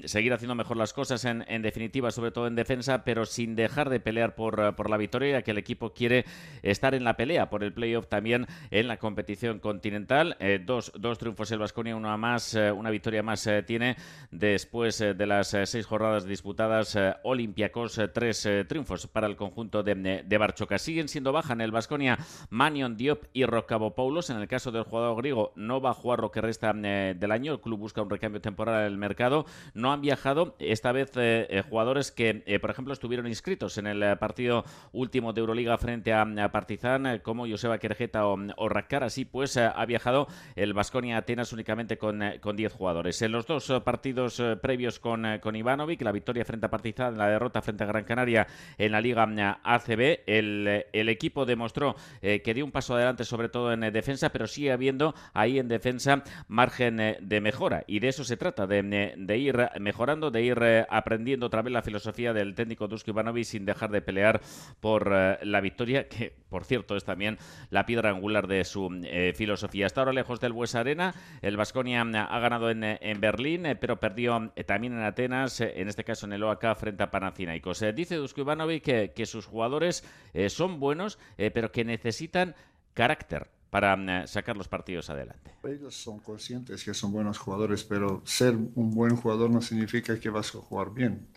[SPEAKER 12] seguir haciendo mejor las cosas en, en definitiva, sobre todo en defensa pero sin dejar de pelear por, por la victoria, ya que el equipo quiere estar en la pelea por el playoff también en la competición continental. Eh, dos, dos, triunfos el Vasconia, una más, eh, una victoria más eh, tiene después de las seis jornadas disputadas. Olympiacos, tres triunfos para el conjunto de, de Barchoca. Siguen siendo baja en el Vasconia Manion Diop y Paulos. En el caso del jugador griego, no va a jugar lo que resta del año. El club busca un recambio temporal en el mercado. No han viajado esta vez jugadores que, por ejemplo, estuvieron inscritos en el partido último de Euroliga frente a, Partizan, como Joseba Querjeta o, o Así pues, eh, ha viajado el Vasconia Atenas únicamente con, con 10 jugadores. En los dos partidos previos con, con Ivanovic, la victoria frente a Partizan, la derrota frente a Gran Canaria en la Liga ACB, el, el equipo demostró que dio un paso adelante, sobre todo en defensa, pero sigue habiendo ahí en defensa margen de mejora. Y de eso se trata, de, de ir mejorando, de ir aprendiendo otra vez la filosofía del técnico Dusko Ivanovic sin dejar de pelear por eh, la victoria, que por cierto es también la piedra angular de su eh, filosofía. Hasta ahora lejos del Bues Arena, el Vasconia ha ganado en, en Berlín, eh, pero perdió también en Atenas, en este caso en el OAK frente a Panathinaikos. dice Dusko Ivanovic que, que sus jugadores son buenos, pero que necesitan carácter para mm, sacar los partidos adelante.
[SPEAKER 26] Ellos son conscientes que son buenos jugadores, pero ser un buen jugador no significa que vas a jugar bien.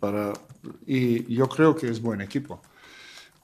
[SPEAKER 26] Para, y yo creo que es buen equipo.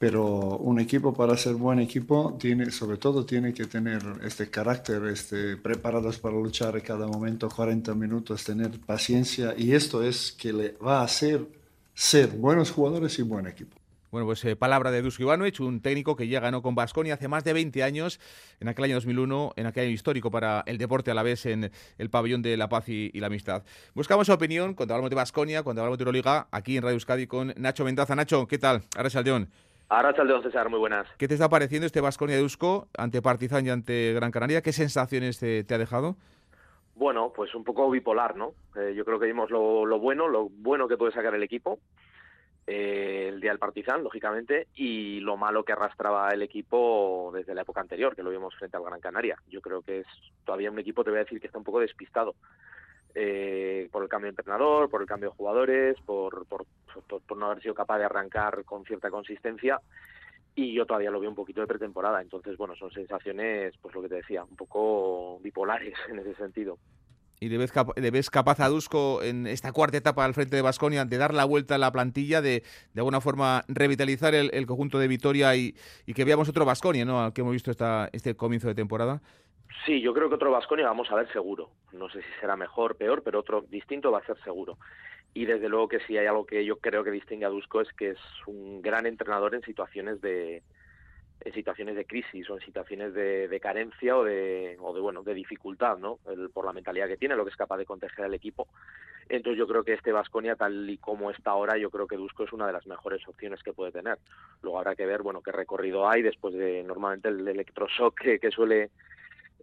[SPEAKER 26] Pero un equipo para ser buen equipo tiene, sobre todo tiene que tener este carácter, este, preparados para luchar en cada momento, 40 minutos, tener paciencia y esto es que le va a hacer ser buenos jugadores y buen equipo.
[SPEAKER 2] Bueno, pues eh, palabra de Dusko Ivanovic, un técnico que ya ganó con Basconia hace más de 20 años, en aquel año 2001, en aquel año histórico para el deporte a la vez en el pabellón de la paz y, la amistad. Buscamos su opinión cuando hablamos de Basconia, cuando hablamos de Euroliga, aquí en Radio Euskadi con Nacho Mendaza. Nacho, ¿qué tal? Ahora Saldeón.
[SPEAKER 27] Ahora Saldeón, César, muy buenas.
[SPEAKER 2] ¿Qué te está pareciendo este Basconia de Dusko ante Partizan y ante Gran Canaria? ¿Qué sensaciones te, ha dejado?
[SPEAKER 27] Bueno, pues un poco bipolar, ¿no? Eh, yo creo que vimos lo, lo bueno, lo bueno que puede sacar el equipo eh, el día del Partizan, lógicamente, y lo malo que arrastraba el equipo desde la época anterior, que lo vimos frente al Gran Canaria. Yo creo que es todavía un equipo, te voy a decir, que está un poco despistado. Eh, por el cambio de entrenador, por el cambio de jugadores, por, no haber sido capaz de arrancar con cierta consistencia y yo todavía lo veo un poquito de pretemporada. Entonces, bueno, son sensaciones, pues lo que te decía, un poco bipolares en ese sentido
[SPEAKER 2] y le ves, capaz a Dusko en esta cuarta etapa al frente de Basconia de dar la vuelta a la plantilla, de de alguna forma revitalizar el, conjunto de Vitoria y, que veamos otro Basconia, ¿no? Al que hemos visto esta, este comienzo de temporada.
[SPEAKER 27] Sí, yo creo que otro Basconia vamos a ver seguro. No sé si será mejor, peor, pero otro distinto va a ser seguro. Y desde luego que sí hay algo que yo creo que distingue a Dusko es que es un gran entrenador en situaciones de, en situaciones de crisis o en situaciones de, carencia o de, o de bueno de dificultad no por la mentalidad que tiene lo que es capaz de conteger al equipo entonces yo creo que este Vasconia tal y como está ahora yo creo que Dusko es una de las mejores opciones que puede tener luego habrá que ver bueno qué recorrido hay después de normalmente el electroshock que, suele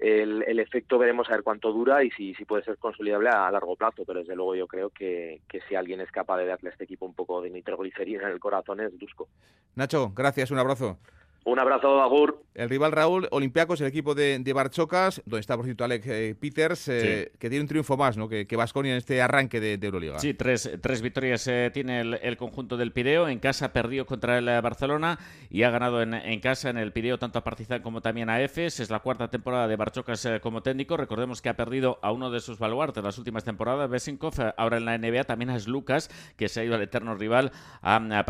[SPEAKER 27] el, efecto veremos a ver cuánto dura y si, si puede ser consolidable a largo plazo, pero desde luego yo creo que, que si alguien es capaz de darle a este equipo un poco de nitroglicerina en el corazón es Dusko.
[SPEAKER 2] Nacho, gracias, un abrazo.
[SPEAKER 27] Un abrazo, Agur.
[SPEAKER 2] El rival Raúl, Olympiacos, el equipo de, de Barchocas, donde está, por cierto, Alex eh, Peters, eh, que tiene un triunfo más ¿no? que Vasconia en este arranque de, Euroliga.
[SPEAKER 12] Sí, tres, tres victorias eh, tiene el, conjunto del Pireo. En casa perdió contra el Barcelona y ha ganado en, en, casa en el Pireo tanto a Partizan como también a EFES. Es la cuarta temporada de Barchocas como técnico. Recordemos que ha perdido a uno de sus baluartes las últimas temporadas, Besinkov. Ahora en la NBA también es Lucas, que se ha ido al eterno rival a, a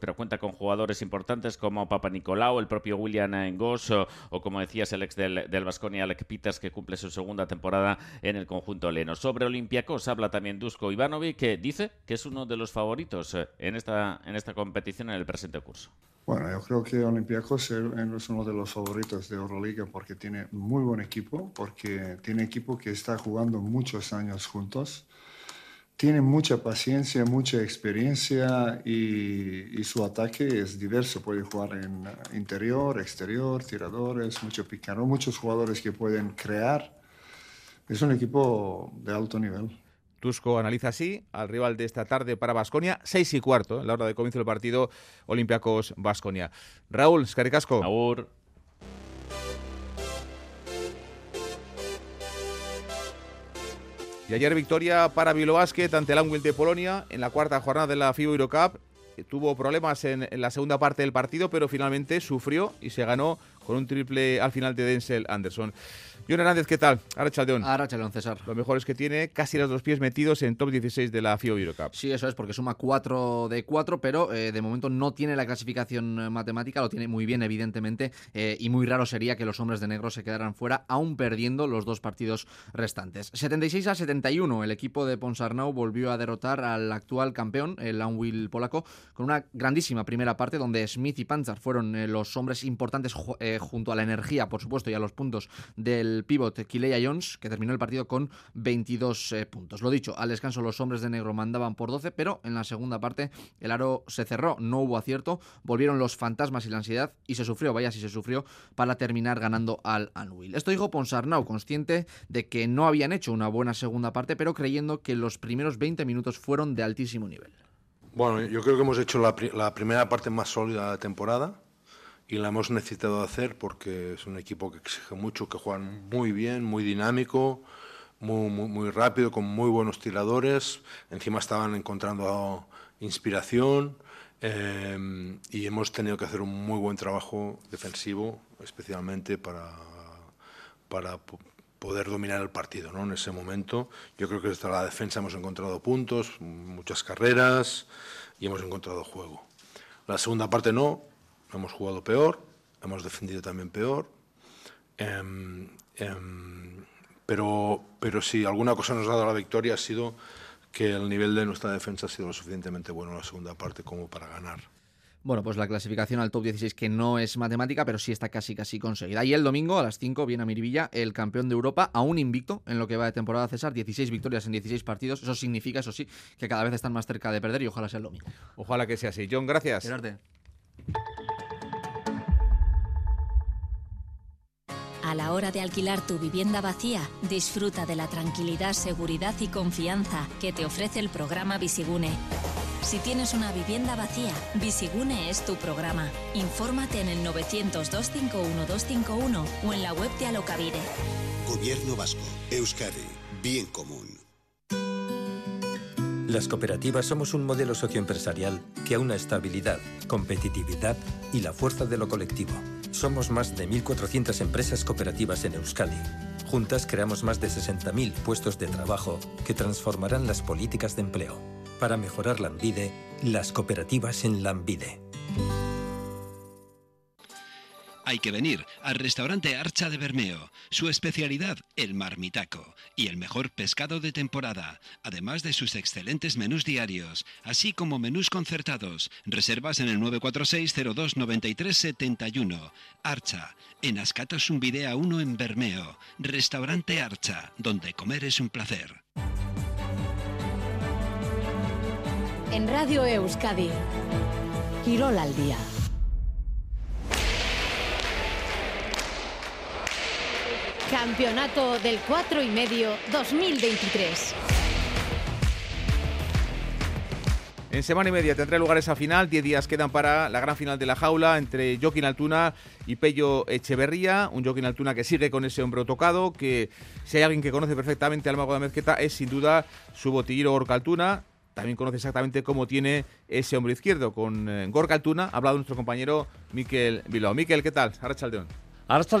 [SPEAKER 12] pero cuenta con jugadores importantes como Papa Nicolau, el propio William Goss o, como decías el ex del Vasconia, Alec Peters, que cumple su segunda temporada en el conjunto leno. Sobre Olympiacos habla también Dusko Ivanovic, que dice que es uno de los favoritos eh, en esta, en esta competición en el presente curso.
[SPEAKER 26] Bueno, yo creo que Olympiacos es uno de los favoritos de Euroliga porque tiene muy buen equipo, porque tiene equipo que está jugando muchos años juntos tiene mucha paciencia, mucha experiencia y, su ataque es diverso. Puede jugar en interior, exterior, tiradores, mucho picaro, muchos jugadores que pueden crear. Es un equipo de alto nivel.
[SPEAKER 2] Tusco analiza así al rival de esta tarde para Basconia, seis y cuarto, en la hora de comienzo del partido Olympiacos Basconia. Raúl, Scaricasco. Y ayer victoria para Bilbao Basket ante el Anwil de Polonia en la cuarta jornada de la FIBA Eurocup. Tuvo problemas en, en, la segunda parte del partido, pero finalmente sufrió y se ganó con un triple al final de Denzel Anderson. John Hernández, ¿qué tal? Arrachaldeón.
[SPEAKER 28] Arrachaldeón, César.
[SPEAKER 2] Lo mejor es que tiene casi los dos pies metidos en top 16 de la FIO Eurocup.
[SPEAKER 28] Sí, eso es, porque suma 4 de 4, pero eh, de momento no tiene la clasificación eh, matemática, lo tiene muy bien, evidentemente, eh, y muy raro sería que los hombres de negro se quedaran fuera, aún perdiendo los dos partidos restantes. 76 a 71, el equipo de Ponsarnau volvió a derrotar al actual campeón, el Unwill polaco, con una grandísima primera parte donde Smith y Panzer fueron los hombres importantes junto a la energía, por supuesto, y a los puntos del el pívot Kileya Jones, que terminó el partido con 22 eh, puntos. Lo dicho, al descanso los hombres de negro mandaban por 12, pero en la segunda parte el aro se cerró, no hubo acierto, volvieron los fantasmas y la ansiedad y se sufrió, vaya si se sufrió, para terminar ganando al Anwil. Esto dijo Ponsarnau, consciente de que no habían hecho una buena segunda parte, pero creyendo que los primeros 20 minutos fueron de altísimo nivel.
[SPEAKER 29] Bueno, yo creo que hemos hecho la, la primera parte más sólida de la temporada y la hemos necesitado hacer porque es un equipo que exige mucho, que juegan muy bien, muy dinámico, muy, muy, rápido, con muy buenos tiradores. Encima estaban encontrando inspiración eh, y hemos tenido que hacer un muy buen trabajo defensivo, especialmente para, para poder dominar el partido ¿no? en ese momento. Yo creo que desde la defensa hemos encontrado puntos, muchas carreras y hemos encontrado juego. La segunda parte no, hemos jugado peor, hemos defendido también peor. Em, em, pero, pero si alguna cosa nos ha dado la victoria ha sido que el nivel de nuestra defensa ha sido lo suficientemente bueno en la segunda parte como para ganar.
[SPEAKER 28] Bueno, pues la clasificación al top 16 que no es matemática, pero sí está casi casi conseguida. Y el domingo a las 5 viene a Miribilla el campeón de Europa, aún invicto en lo que va de temporada César, 16 victorias en 16 partidos. Eso significa, eso sí, que cada vez están más cerca de perder y ojalá sea el domingo.
[SPEAKER 2] Ojalá que sea así. John, gracias.
[SPEAKER 30] A la hora de alquilar tu vivienda vacía, disfruta de la tranquilidad, seguridad y confianza que te ofrece el programa Visigune. Si tienes una vivienda vacía, Visigune es tu programa. Infórmate en el 900-251-251 o en la web de Alocavide.
[SPEAKER 31] Gobierno Vasco, Euskadi, Bien Común.
[SPEAKER 6] Las cooperativas somos un modelo socioempresarial que aúna estabilidad, competitividad y la fuerza de lo colectivo somos más de 1.400 empresas cooperativas en Euskadi. Juntas creamos más de 60.000 puestos de trabajo que transformarán las políticas de empleo. Para mejorar la Lambide, las cooperativas en Lambide.
[SPEAKER 32] Hay que venir al restaurante Archa de Bermeo. Su especialidad, el marmitaco y el mejor pescado de temporada, además de sus excelentes menús diarios, así como menús concertados. Reservas en el 946-029371. Archa, en Ascatos Videa 1 en Bermeo. Restaurante Archa, donde comer es un placer.
[SPEAKER 21] En Radio Euskadi, Quirol al día. Campeonato del 4 y medio 2023.
[SPEAKER 2] En semana y media tendrá lugar esa final. Diez días quedan para la gran final de la jaula entre Joaquín Altuna y Pello Echeverría. Un Joaquín Altuna que sigue con ese hombro tocado. Que si hay alguien que conoce perfectamente al mago de Mezqueta es sin duda su botillero Gorka Altuna. También conoce exactamente cómo tiene ese hombro izquierdo. Con eh, Gorka Altuna ha hablado nuestro compañero Miquel Bilbao. Miquel, ¿qué tal? Arrachaldeón.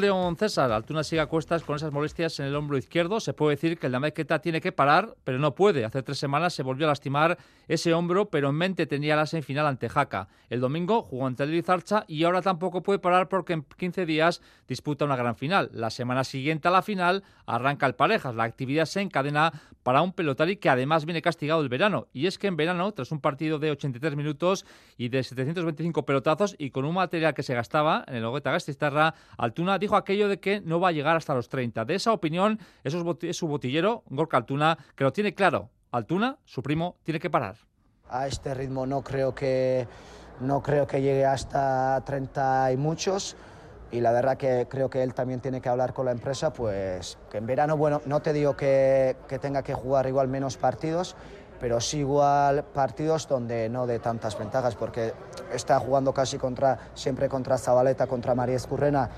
[SPEAKER 33] León César. Altuna sigue a cuestas con esas molestias en el hombro izquierdo. Se puede decir que el Mezqueta tiene que parar, pero no puede. Hace tres semanas se volvió a lastimar ese hombro, pero en mente tenía la semifinal ante Jaca. El domingo jugó ante el y ahora tampoco puede parar porque en 15 días disputa una gran final. La semana siguiente a la final arranca el Parejas. La actividad se encadena para un pelotari que además viene castigado el verano. Y es que en verano, tras un partido de 83 minutos y de 725 pelotazos y con un material que se gastaba en el Ogueta Gastistarra, Altuna dijo aquello de que no va a llegar hasta los 30. De esa opinión es su botillero, Gorka Altuna, que lo tiene claro. Altuna, su primo, tiene que parar.
[SPEAKER 34] A este ritmo no creo que, no creo que llegue hasta 30 y muchos y la verdad que creo que él también tiene que hablar con la empresa, pues que en verano, bueno, no te digo que, que tenga que jugar igual menos partidos, pero sí igual partidos donde no de tantas ventajas, porque está jugando casi contra, siempre contra Zabaleta, contra María Escurrena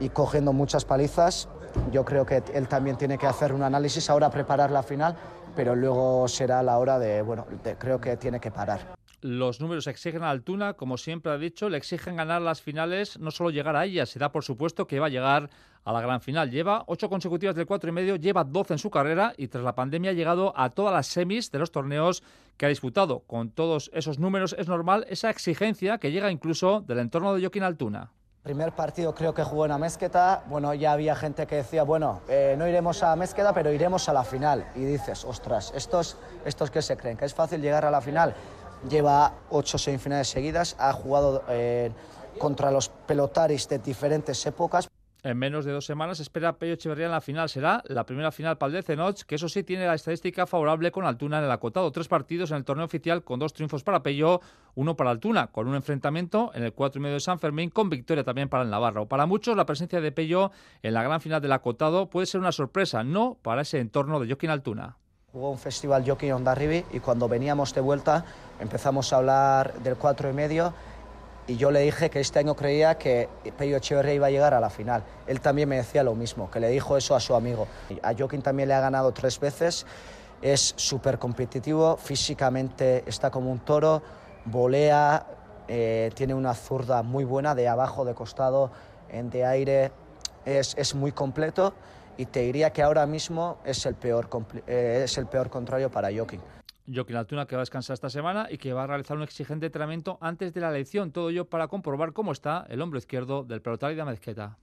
[SPEAKER 34] y cogiendo muchas palizas. Yo creo que él también tiene que hacer un análisis, ahora preparar la final pero luego será la hora de, bueno, creo que tiene que parar.
[SPEAKER 33] Los números exigen a Altuna, como siempre ha dicho, le exigen ganar las finales, no solo llegar a ellas, se da por supuesto que va a llegar a la gran final. Lleva ocho consecutivas del cuatro y medio, lleva 12 en su carrera y tras la pandemia ha llegado a todas las semis de los torneos que ha disputado. Con todos esos números es normal esa exigencia que llega incluso del entorno de Joaquín Altuna.
[SPEAKER 34] Primer partido creo que jugó en Amezqueta, bueno, ya había gente que decía, bueno, eh, no iremos a Amezqueta, pero iremos a la final. Y dices, ostras, ¿estos, estos que se creen? ¿Que es fácil llegar a la final? Lleva ocho semifinales seguidas, ha jugado eh, contra los pelotaris de diferentes épocas.
[SPEAKER 33] En menos de dos semanas espera Pello Echeverría en la final. Será la primera final para el Decenoch, que eso sí tiene la estadística favorable con Altuna en el acotado. Tres partidos en el torneo oficial con dos triunfos para Pello, uno para Altuna, con un enfrentamiento en el cuatro y medio de San Fermín, con victoria también para el Navarro. Para muchos, la presencia de Pello en la gran final del acotado puede ser una sorpresa, no para ese entorno de Joaquín Altuna.
[SPEAKER 34] Hubo un festival Jockey Ondarribi y cuando veníamos de vuelta empezamos a hablar del cuatro y medio y yo le dije que este año creía que Pello Echeverría iba a llegar a la final. Él también me decía lo mismo, que le dijo eso a su amigo. A Joaquín también le ha ganado tres veces, es súper competitivo, físicamente está como un toro, volea, eh, tiene una zurda muy buena de abajo, de costado, de aire, es, es muy completo y te diría que ahora mismo es el peor, eh, es el peor contrario para Joaquín.
[SPEAKER 33] Joaquín Altuna que va a descansar esta semana y que va a realizar un exigente entrenamiento antes de la elección. Todo ello para comprobar cómo está el hombro izquierdo del pelotari de Mezqueta.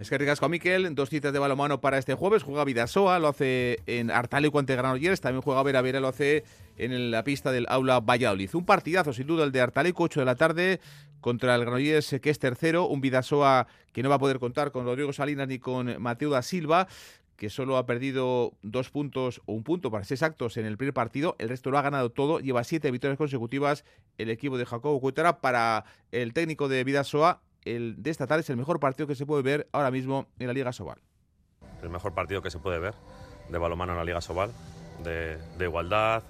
[SPEAKER 2] Es que ricasco a Miquel, dos citas de balonmano para este jueves. Juega Vidasoa, lo hace en Artaleco ante Granollers. También juega Vera Vera, lo hace en la pista del Aula Valladolid. Un partidazo, sin duda, el de Artaleco, 8 de la tarde contra el Granollers, que es tercero. Un Vidasoa que no va a poder contar con Rodrigo Salinas ni con Mateo da Silva que solo ha perdido dos puntos o un punto para ser exactos en el primer partido. El resto lo ha ganado todo. Lleva siete victorias consecutivas el equipo de Jacobo Cuetara. Para el técnico de Vidasoa, el de esta tarde es el mejor partido que se puede ver ahora mismo en la Liga Sobal.
[SPEAKER 35] El mejor partido que se puede ver de balonmano en la Liga Sobal, de, igualdad,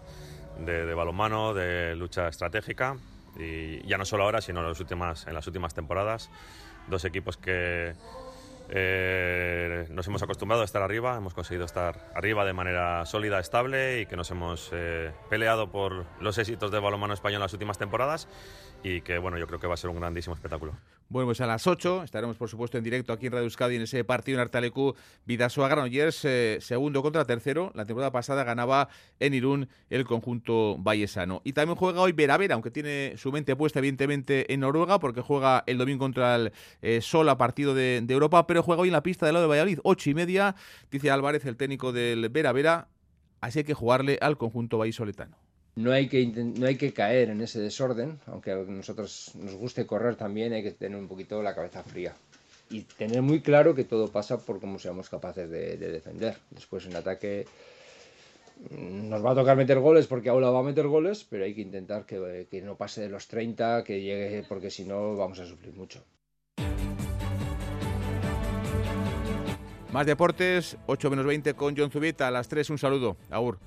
[SPEAKER 35] de, de balonmano, de lucha estratégica y ya no solo ahora, sino en las últimas, temporadas. Dos equipos que eh, nos hemos acostumbrado a estar arriba, hemos conseguido estar arriba de manera sólida, estable y que nos hemos eh, peleado por los éxitos del balonmano español en las últimas temporadas y que bueno, yo creo que va a ser un grandísimo espectáculo.
[SPEAKER 2] Bueno, pues a las 8 estaremos por supuesto en directo aquí en Radio Euskadi en ese partido en Artalecu Vidasoa Granollers, eh, segundo contra tercero. La temporada pasada ganaba en Irún el conjunto vallesano. Y también juega hoy Vera Vera, aunque tiene su mente puesta evidentemente en Noruega porque juega el domingo contra el eh, Sola partido de, Europa, pero juega hoy en la pista del lado de Valladolid, ocho y media, dice Álvarez, el técnico del Vera Vera, así hay que jugarle al conjunto vallisoletano
[SPEAKER 36] no hay que no hay que caer en ese desorden, aunque a nosotros nos guste correr también, hay que tener un poquito la cabeza fría y tener muy claro que todo pasa por cómo seamos capaces de, defender. Después en ataque mm, nos va a tocar meter goles porque Aula va a meter goles, pero hay que intentar que, que no pase de los 30, que llegue, porque si no vamos a sufrir mucho.
[SPEAKER 2] Más deportes, 8 menos 20 con John Zubita. A las 3 un saludo. Agur.